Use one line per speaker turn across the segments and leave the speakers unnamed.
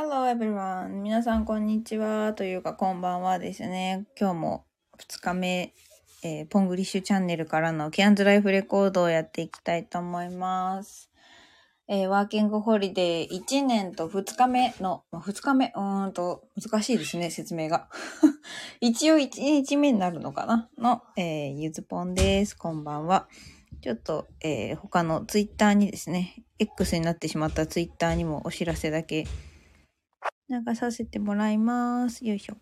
Hello everyone! 皆さんこんにちは。というかこんばんはですね。今日も2日目、えー、ポングリッシュチャンネルからのキャンズライフレコードをやっていきたいと思います。えーワーキングホリデー1年と2日目の、ま、2日目、うーんと難しいですね、説明が。一応1日目になるのかな？の、えーゆずぽんです。こんばんは。ちょっと、えー他のツイッターにですね、X になってしまったツイッターにもお知らせだけ流させてもらいます。よいしょ。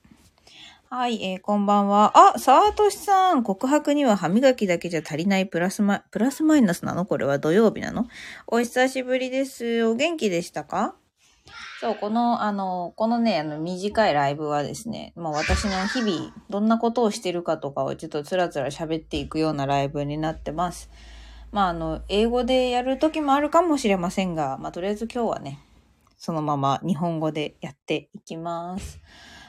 はい、えーこんばんは。あ、さあとしさん、告白には歯磨きだけじゃ足りないプラスマ、プラスマイナスなの？これは土曜日なの？お久しぶりです。お元気でしたか？そう、この、あの、このね、あの、短いライブはですね、まあ私の日々、どんなことをしてるかとかをちょっとつらつら喋っていくようなライブになってます。まああの、英語でやる時もあるかもしれませんが、まあとりあえず今日はね、そのまま日本語でやっていきます。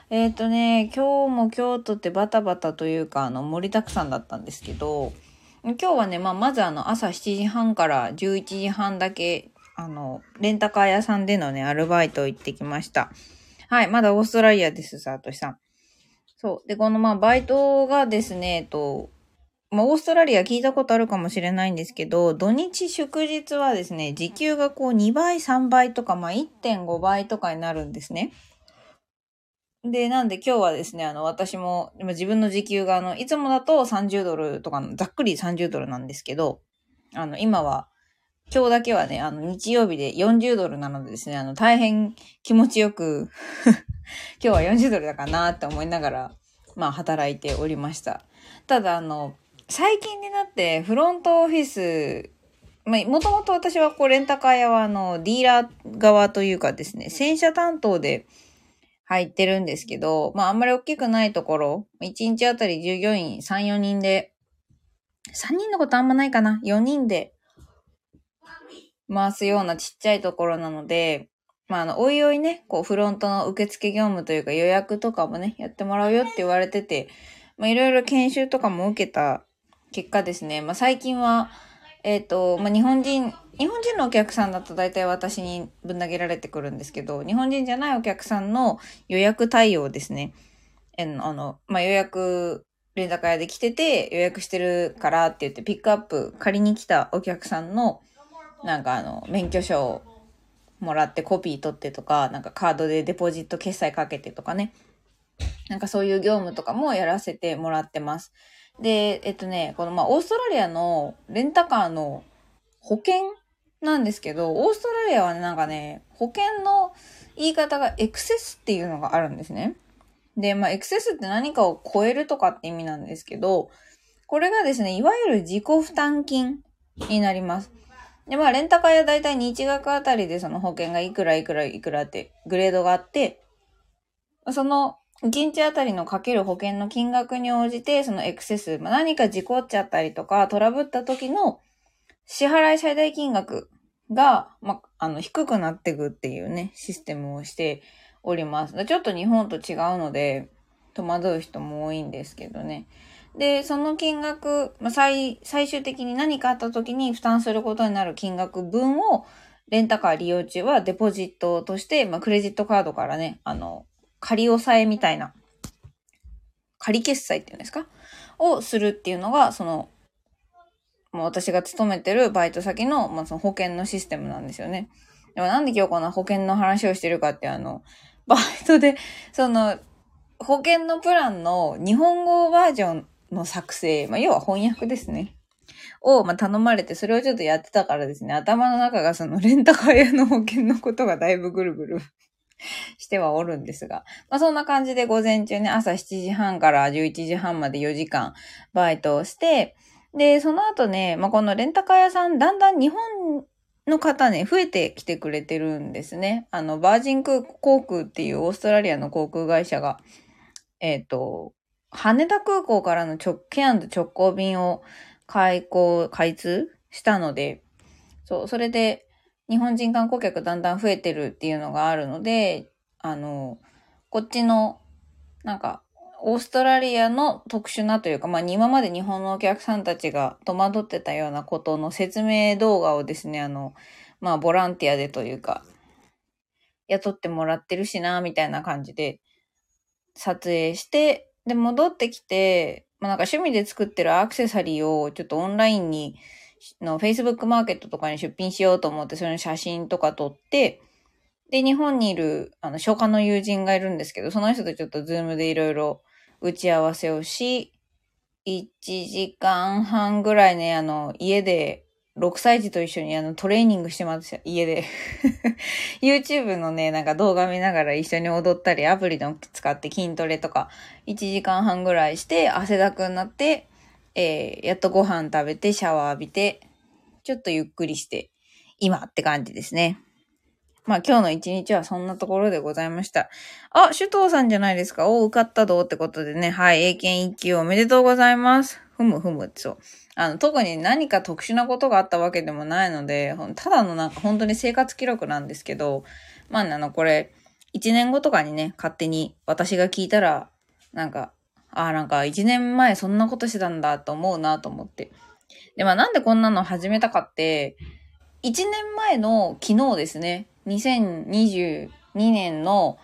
えっ、とね、今日も京都ってバタバタというか、あの、盛りだくさんだったんですけど、今日はね、まあ、まずあの、朝7時半から11時半だけ、あの、レンタカー屋さんでのね、アルバイト行ってきました。はい、まだオーストラリアです、さとしさん。そう。で、このまあ、バイトがですね、えっと、まあ、オーストラリア聞いたことあるかもしれないんですけど、土日祝日はですね、時給がこう2倍、3倍とか、まあ、1.5倍とかになるんですね。で、なんで今日はですね、あの、私も、自分の時給が、あの、いつもだと30ドルとか、ざっくり30ドルなんですけど、あの、今は、今日だけはね、あの、日曜日で40ドルなのでですね、あの、大変気持ちよく、今日は40ドルだかなって思いながら、まあ、働いておりました。ただ、あの、最近になって、フロントオフィス、まあ、もともと私はこう、レンタカー屋は、あの、ディーラー側というかですね、洗車担当で入ってるんですけど、まあ、あんまり大きくないところ、1日あたり従業員3、4人で、3人のことあんまないかな ?4 人で回すようなちっちゃいところなので、まあ、あの、おいおいね、こう、フロントの受付業務というか予約とかもね、やってもらうよって言われてて、まあ、いろいろ研修とかも受けた結果ですね、まあ、最近は、えっ、と、まあ、日本人、日本人のお客さんだと大体私にぶん投げられてくるんですけど、日本人じゃないお客さんの予約対応ですね。えあの、まあ、予約、レンタカー屋で来てて予約してるからって言ってピックアップ借りに来たお客さんの、なんかあの、免許証をもらってコピー取ってとか、なんかカードでデポジット決済かけてとかね。なんかそういう業務とかもやらせてもらってます。で、えっとね、このまあオーストラリアのレンタカーの保険なんですけど、オーストラリアはなんかね、保険の言い方がエクセスっていうのがあるんですね。で、まあエクセスって何かを超えるとかって意味なんですけど、これがですね、いわゆる自己負担金になります。で、まあレンタカーやだいたい日額あたりでその保険がいくらいくらいくらってグレードがあって、その1日あたりのかける保険の金額に応じて、そのエクセス、まあ、何か事故っちゃったりとか、トラブった時の支払い最大金額が、まあ、あの、低くなっていくっていうね、システムをしております。ちょっと日本と違うので、戸惑う人も多いんですけどね。で、その金額、まあ、最、最終的に何かあった時に負担することになる金額分を、レンタカー利用中はデポジットとして、まあ、クレジットカードからね、あの、仮押さえみたいな、仮決済っていうんですか？をするっていうのが、その、もう私が勤めてるバイト先の、まあ、その保険のシステムなんですよね。でもなんで今日この保険の話をしてるかって、あの、バイトで、その、保険のプランの日本語バージョンの作成、まあ、要は翻訳ですね。を、まあ、頼まれて、それをちょっとやってたからですね、頭の中がそのレンタカー屋の保険のことがだいぶぐるぐる してはおるんですが。まあそんな感じで午前中ね、朝7時半から11時半まで4時間バイトをして、で、その後ね、まあこのレンタカー屋さん、だんだん日本の方ね、増えてきてくれてるんですね。あの、バージン空航空っていうオーストラリアの航空会社が、えっ、と、羽田空港からの直径直行便を開港、開通したので、そう、それで、日本人観光客だんだん増えてるっていうのがあるので、あの、こっちの、なんか、オーストラリアの特殊なというか、まあ、今まで日本のお客さんたちが戸惑ってたようなことの説明動画をですね、あの、まあ、ボランティアでというか、雇ってもらってるしな、みたいな感じで撮影して、で、戻ってきて、まあ、なんか趣味で作ってるアクセサリーをちょっとオンラインに、の Facebook マーケットとかに出品しようと思って、それの写真とか撮って、で、日本にいる、あの、消化の友人がいるんですけど、その人とちょっとズームでいろいろ打ち合わせをし、1時間半ぐらいね、あの、家で6歳児と一緒にあのトレーニングしてました、家で。YouTube のね、なんか動画見ながら一緒に踊ったり、アプリの使って筋トレとか、1時間半ぐらいして汗だくになって、えー、やっとご飯食べてシャワー浴びて、ちょっとゆっくりして、今って感じですね。まあ今日の一日はそんなところでございました。あ、首藤さんじゃないですか。お、受かったどうってことでね。はい、英検一級おめでとうございます。ふむふむ、そう。あの、特に何か特殊なことがあったわけでもないので、ただのなんか本当に生活記録なんですけど、まあ、あの、これ、一年後とかにね、勝手に私が聞いたら、なんか、ああ、なんか一年前そんなことしてたんだと思うなと思って。で、まあなんでこんなの始めたかって、一年前の昨日ですね、2022年の、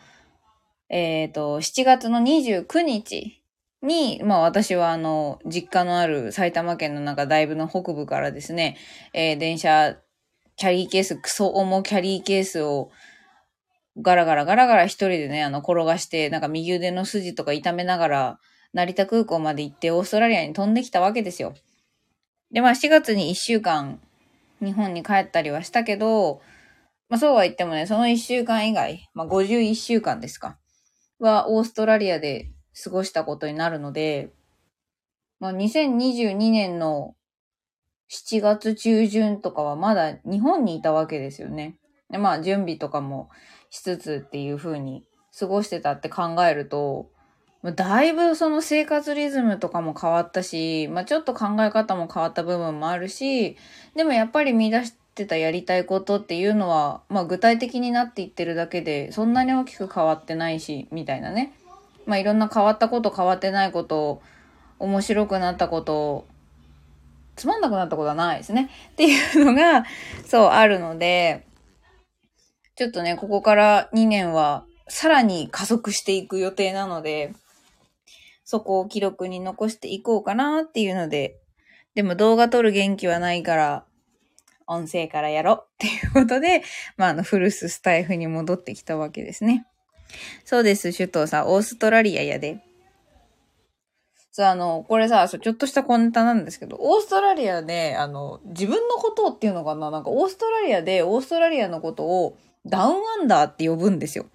えっ、ー、と、7月の29日に、まあ私はあの、実家のある埼玉県のなんかだいぶの北部からですね、えー、電車、キャリーケース、クソ重キャリーケースをガラガラガラガラ一人でね、あの、転がして、なんか右腕の筋とか痛めながら、成田空港まで行ってオーストラリアに飛んできたわけですよ。で、まあ4月に1週間日本に帰ったりはしたけど、まあそうは言ってもね、その一週間以外、まあ51週間ですか、はオーストラリアで過ごしたことになるので、まあ2022年の7月中旬とかはまだ日本にいたわけですよね。でまあ準備とかもしつつっていう風に過ごしてたって考えると、だいぶその生活リズムとかも変わったし、まあちょっと考え方も変わった部分もあるし、でもやっぱり見出してたやりたいことっていうのは、まあ具体的になっていってるだけで、そんなに大きく変わってないし、みたいなね。まあいろんな変わったこと、変わってないこと、面白くなったこと、つまんなくなったことはないですね。っていうのが、そうあるので、ちょっとね、ここから2年はさらに加速していく予定なので、そこを記録に残していこうかなっていうので、でも動画撮る元気はないから、音声からやろうっていうことで、まあ、あの、フルスタイフに戻ってきたわけですね。そうです、首藤さん。オーストラリアやで。そう、あの、これさ、ちょっとしたコンタなんですけど、オーストラリアで、あの、自分のことっていうのかな？なんか、オーストラリアで、オーストラリアのことを、ダウンアンダーって呼ぶんですよ。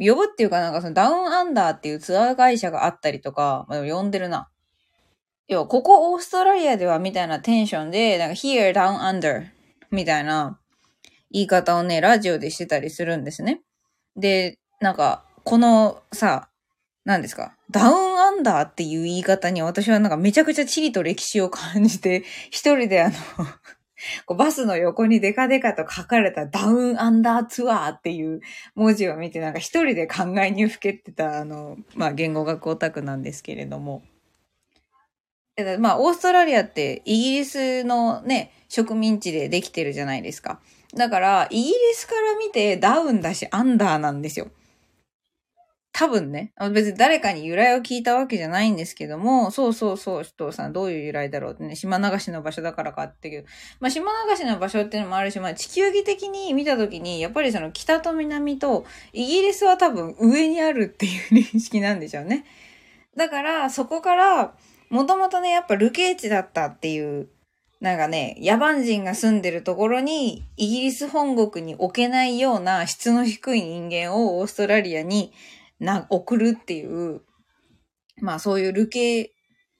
呼ぶっていうかなんかそのダウンアンダーっていうツアー会社があったりとか、まあ、呼んでるな。要は、ここオーストラリアではみたいなテンションで、なんか here down under みたいな言い方をね、ラジオでしてたりするんですね。で、なんか、このさ、何ですかダウンアンダーっていう言い方に私はなんかめちゃくちゃ地理と歴史を感じて、一人であの こうバスの横にデカデカと書かれたダウンアンダーツアーっていう文字を見てなんか一人で考えにふけてたあの、まあ言語学オタクなんですけれども。まあ、オーストラリアってイギリスのね、植民地でできてるじゃないですか。だから、イギリスから見てダウンだし、アンダーなんですよ。多分ね。別に誰かに由来を聞いたわけじゃないんですけども、そうそうそう、首藤さん、どういう由来だろうってね、島流しの場所だからかっていう。まあ、島流しの場所っていうのもあるし、まあ、地球儀的に見たときに、やっぱりその北と南と、イギリスは多分上にあるっていう認識なんでしょうね。だから、そこから、もともとね、やっぱルケーチだったっていう、なんかね、野蛮人が住んでるところに、イギリス本国に置けないような質の低い人間をオーストラリアにな、送るっていう、まあそういうルケー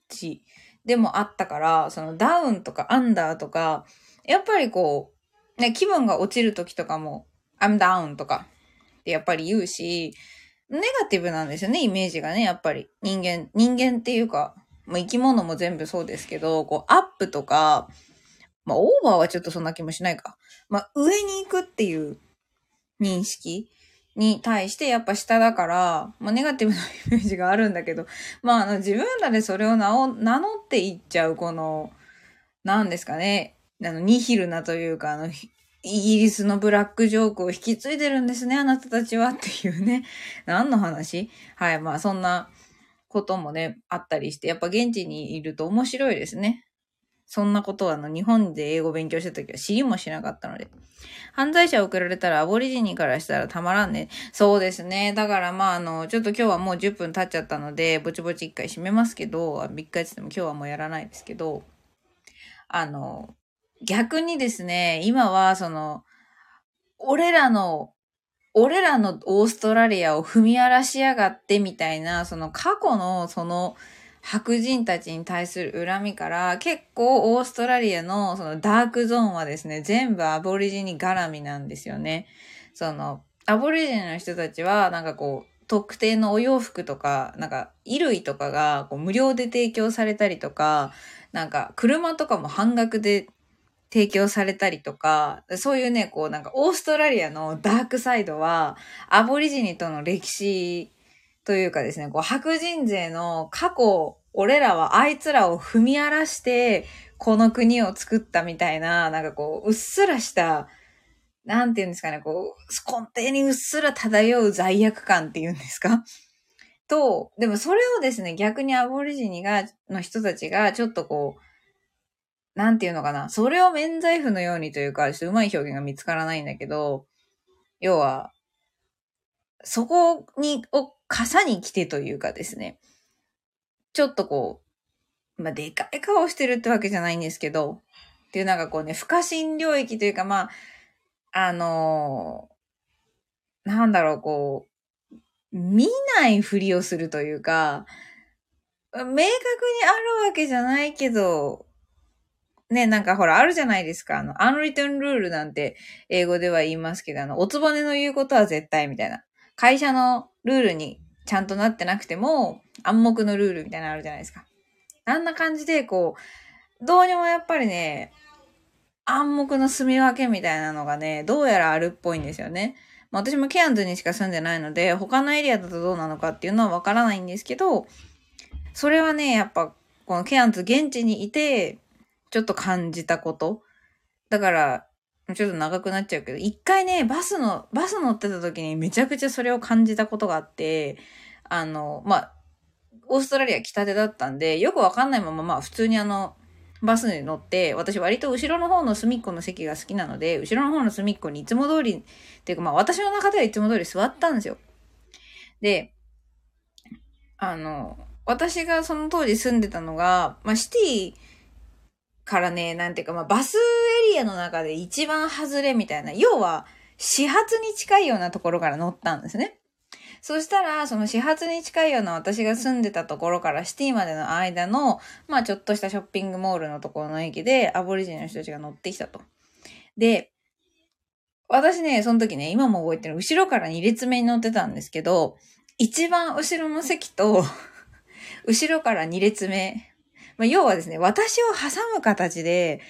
チでもあったから、そのダウンとかアンダーとか、やっぱりこう、ね、気分が落ちる時とかも、I'm down とかってやっぱり言うし、ネガティブなんですよね、イメージがね、やっぱり。人間、人間っていうか、まあ、生き物も全部そうですけど、こう、アップとか、まあ、オーバーはちょっとそんな気もしないか。まあ、上に行くっていう認識に対してやっぱ下だから、まあ、ネガティブなイメージがあるんだけど、まあ、あの、自分らでそれを名を名乗っていっちゃう、この、なんですかね、あの、ニヒルなというか、あの、イギリスのブラックジョークを引き継いでるんですね、あなたたちはっていうね。何の話？はい、まあそんなこともね、あったりして、やっぱ現地にいると面白いですね。そんなことはあの日本で英語勉強した時は知りもしなかったので。犯罪者を送られたらアボリジニからしたらたまらんね。そうですね。だからまああの、ちょっと今日はもう10分経っちゃったので、ぼちぼち一回閉めますけど、一回つっても今日はもうやらないですけど、あの、逆にですね、今はその、俺らの、俺らのオーストラリアを踏み荒らしやがってみたいな、その過去のその白人たちに対する恨みから結構オーストラリアのそのダークゾーンはですね、全部アボリジニ絡みなんですよね。その、アボリジニの人たちはなんかこう、特定のお洋服とか、なんか衣類とかがこう無料で提供されたりとか、なんか車とかも半額で提供されたりとか、そういうね、こうなんかオーストラリアのダークサイドは、アボリジニとの歴史というかですね、こう白人勢の過去、俺らはあいつらを踏み荒らして、この国を作ったみたいな、なんかこう、うっすらした、なんていうんですかね、こう、根底にうっすら漂う罪悪感っていうんですか？と、でもそれをですね、逆にアボリジニが、の人たちが、ちょっとこう、なんていうのかな。それを免罪符のようにというか、ちょっとうまい表現が見つからないんだけど、要は、そこに、を、傘に来てというかですね、ちょっとこう、まあ、でかい顔してるってわけじゃないんですけど、っていうなんかこうね、不可侵領域というか、まあ、あのー、なんだろう、こう、見ないふりをするというか、明確にあるわけじゃないけど、ね、なんかほら、あるじゃないですか。あの、アンリトンルールなんて英語では言いますけど、あの、おつぼねの言うことは絶対みたいな。会社のルールにちゃんとなってなくても、暗黙のルールみたいなのあるじゃないですか。あんな感じで、こう、どうにもやっぱりね、暗黙の住み分けみたいなのがね、どうやらあるっぽいんですよね。まあ、私もケアンズにしか住んでないので、他のエリアだとどうなのかっていうのはわからないんですけど、それはね、やっぱ、このケアンズ現地にいて、ちょっと感じたこと。だから、ちょっと長くなっちゃうけど、一回ね、バスの、バス乗ってた時にめちゃくちゃそれを感じたことがあって、あの、まあ、オーストラリア来たてだったんで、よくわかんないまま、まあ、普通にあの、バスに乗って、私割と後ろの方の隅っこの席が好きなので、後ろの方の隅っこにいつも通り、っていうかまあ私の中ではいつも通り座ったんですよ。で、あの、私がその当時住んでたのが、まあシティからね、なんていうか、まあ、バスエリアの中で一番外れみたいな、要は、始発に近いようなところから乗ったんですね。そしたら、その始発に近いような私が住んでたところからシティまでの間の、まあちょっとしたショッピングモールのところの駅でアボリジニの人たちが乗ってきたと。で、私ね、その時ね、今も覚えてる、後ろから2列目に乗ってたんですけど、一番後ろの席と後ろから2列目まあ、要はですね、私を挟む形で、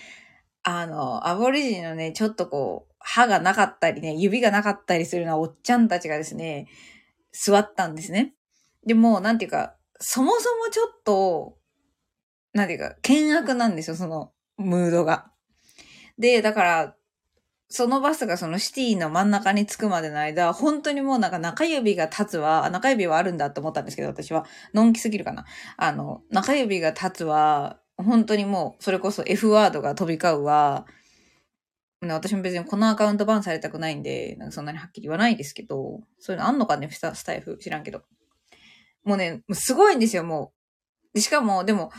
あの、アボリジニのね、ちょっとこう、歯がなかったりね、指がなかったりするようなおっちゃんたちがですね、座ったんですね。でも、なんていうか、そもそもちょっと、なんていうか、険悪なんですよ、その、ムードが。で、だから、そのバスがそのシティの真ん中に着くまでの間、本当にもうなんか中指が立つは、中指はあるんだと思ったんですけど、私は。のんきすぎるかな。あの、中指が立つは、本当にもう、それこそ F ワードが飛び交うは、私も別にこのアカウントバンされたくないんで、なんかそんなにはっきり言わないですけど、そういうのあんのかね、スタイフ知らんけど。もうね、すごいんですよ、もう。しかも、でも、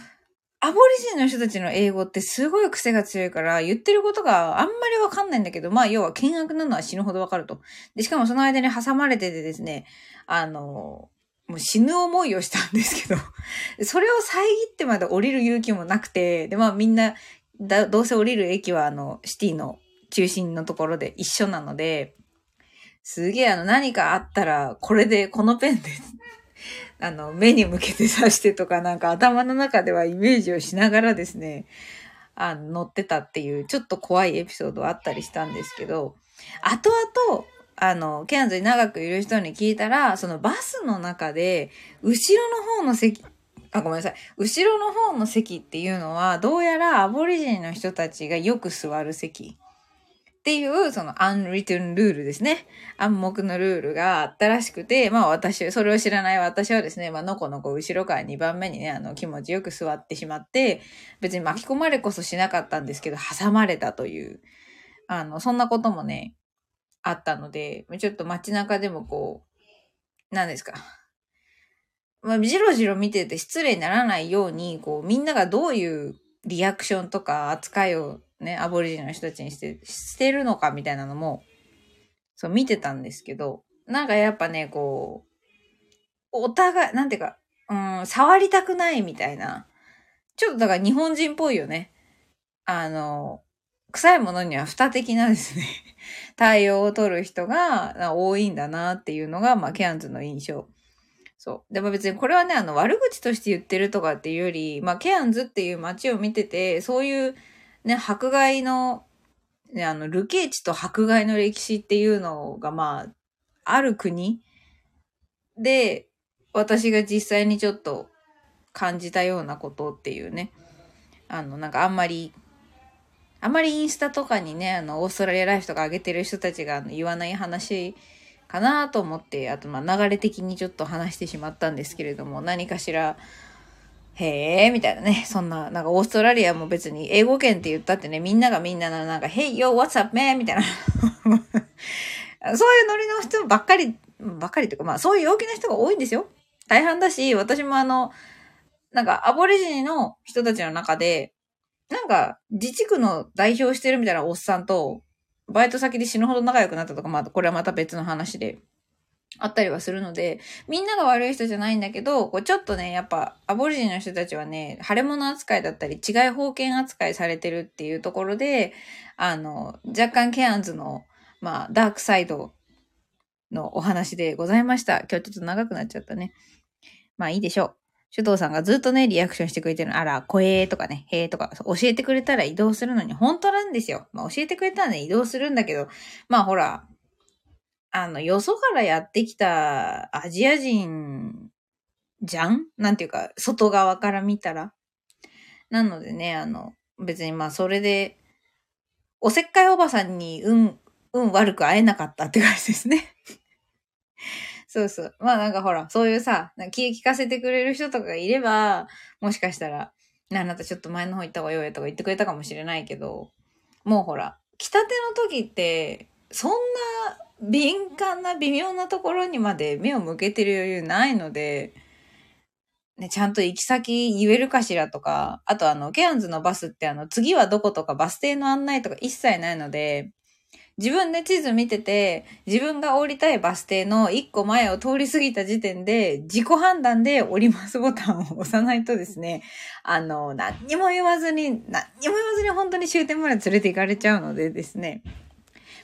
アボリジンの人たちの英語ってすごい癖が強いから、言ってることがあんまりわかんないんだけど、まあ要は見学なのは死ぬほどわかると。で、しかもその間に挟まれててですね、あの、もう死ぬ思いをしたんですけど、それを遮ってまで降りる勇気もなくて、で、まあみんな、だどうせ降りる駅はあの、シティの中心のところで一緒なので、すげえあの何かあったら、これで、このペンであの、目に向けて刺してとか、なんか頭の中ではイメージをしながらですね、あの、乗ってたっていう、ちょっと怖いエピソードあったりしたんですけど、後々、あの、ケアンズに長くいる人に聞いたら、そのバスの中で、後ろの方の席、あ、ごめんなさい。後ろの方の席っていうのは、どうやらアボリジニの人たちがよく座る席っていう、その unwritten ルールですね。暗黙のルールがあったらしくて、まあ私、それを知らない私はですね、まあのこのこ後ろから2番目にね、あの気持ちよく座ってしまって、別に巻き込まれこそしなかったんですけど、挟まれたという、あの、そんなこともね、あったので、ちょっと街中でもこう、何ですか。まあ、じろじろ見てて失礼にならないように、こう、みんながどういうリアクションとか扱いをね、アボリジニの人たちにして、してるのかみたいなのも、そう見てたんですけど、なんかやっぱね、こう、お互い、なんていうか、うん、触りたくないみたいな。ちょっとだから日本人っぽいよね。あの、臭いものには蓋的なですね 対応を取る人が多いんだなっていうのが、まあ、ケアンズの印象。そう。でも別にこれはね、あの、悪口として言ってるとかっていうより、まあ、ケアンズっていう街を見てて、そういうね、迫害の、ね、あの、ルケーチと迫害の歴史っていうのが、まあ、ある国で、私が実際にちょっと感じたようなことっていうね、あの、なんかあんまり、あんまりインスタとかにね、あの、オーストラリアライフとか上げてる人たちが言わない話かなと思って、あと、まあ、流れ的にちょっと話してしまったんですけれども、何かしら、へえ、みたいなね。そんな、なんかオーストラリアも別に英語圏って言ったってね、みんながみんなのなんか、Hey, yo, what's up, man? みたいな。そういうノリの人ばっかり、ばっかりというか、まあそういう陽気な人が多いんですよ。大半だし、私もあの、なんかアボリジニの人たちの中で、なんか自治区の代表してるみたいなおっさんと、バイト先で死ぬほど仲良くなったとか、まあこれはまた別の話で。あったりはするので、みんなが悪い人じゃないんだけど、こうちょっとね、やっぱ、アボリジニの人たちはね、腫れ物扱いだったり、違い封建扱いされてるっていうところで、あの、若干ケアンズの、まあ、ダークサイドのお話でございました。今日ちょっと長くなっちゃったね。まあいいでしょう。首藤さんがずっとね、リアクションしてくれてるの。あら、声とかね、へーとか、教えてくれたら移動するのに本当なんですよ。まあ教えてくれたらね、移動するんだけど、まあほら、あの、よそからやってきたアジア人じゃん？なんていうか、外側から見たら？なのでね、あの、別にまあそれで、おせっかいおばさんに運、運悪く会えなかったって感じですね。そうそう。まあなんかほら、そういうさ、気聞かせてくれる人とかがいれば、もしかしたら、あなたちょっと前の方行った方がよいとか言ってくれたかもしれないけど、もうほら、来たての時って、そんな敏感な微妙なところにまで目を向けてる余裕ないので、ね、ちゃんと行き先言えるかしらとか、あとあの、ケアンズのバスってあの、次はどことかバス停の案内とか一切ないので、自分で地図見てて、自分が降りたいバス停の一個前を通り過ぎた時点で、自己判断で降りますボタンを押さないとですね、あの、何にも言わずに、何にも言わずに本当に終点まで連れて行かれちゃうのでですね、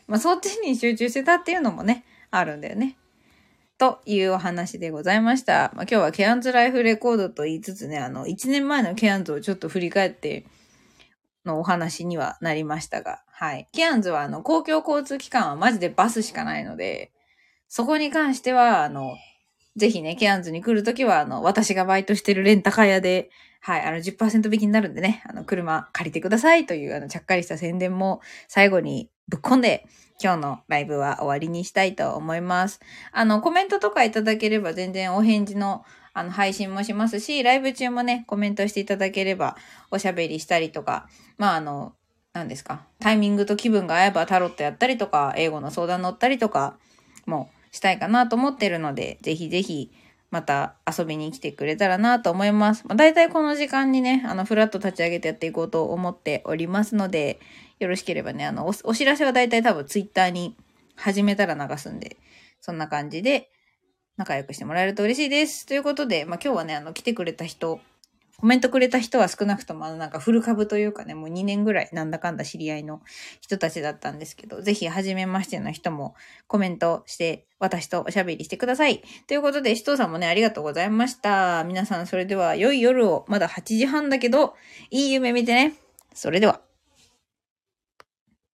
まあ、そっちに集中してたっていうのもね、あるんだよね。というお話でございました。まあ、今日はケアンズライフレコードと言いつつね、あの、1年前のケアンズをちょっと振り返ってのお話にはなりましたが、はい。ケアンズはあの、公共交通機関はマジでバスしかないので、そこに関しては、あの、ぜひね、ケアンズに来るときは、あの、私がバイトしてるレンタカー屋で、はい、あの10%引きになるんでね、あの、車借りてくださいという、あの、ちゃっかりした宣伝も最後にぶっ込んで、今日のライブは終わりにしたいと思います。あの、コメントとかいただければ全然お返事のあの、配信もしますし、ライブ中もね、コメントしていただければおしゃべりしたりとか、まあ、あの、何ですか、タイミングと気分が合えばタロットやったりとか、英語の相談乗ったりとかもしたいかなと思ってるので、ぜひぜひ、また遊びに来てくれたらなと思います。まあ、大体この時間にね、あの、フラット立ち上げてやっていこうと思っておりますので、よろしければね、あの、お知らせは大体多分ツイッターに始めたら流すんで、そんな感じで仲良くしてもらえると嬉しいです。ということで、まあ今日はね、あの、来てくれた人、コメントくれた人は少なくともあのなんかフル株というかね、もう2年ぐらいなんだかんだ知り合いの人たちだったんですけど、ぜひ初めましての人もコメントして私とおしゃべりしてください。ということで、しとうさんもね、ありがとうございました。皆さんそれでは良い夜を、まだ8時半だけど、いい夢見てね。それでは。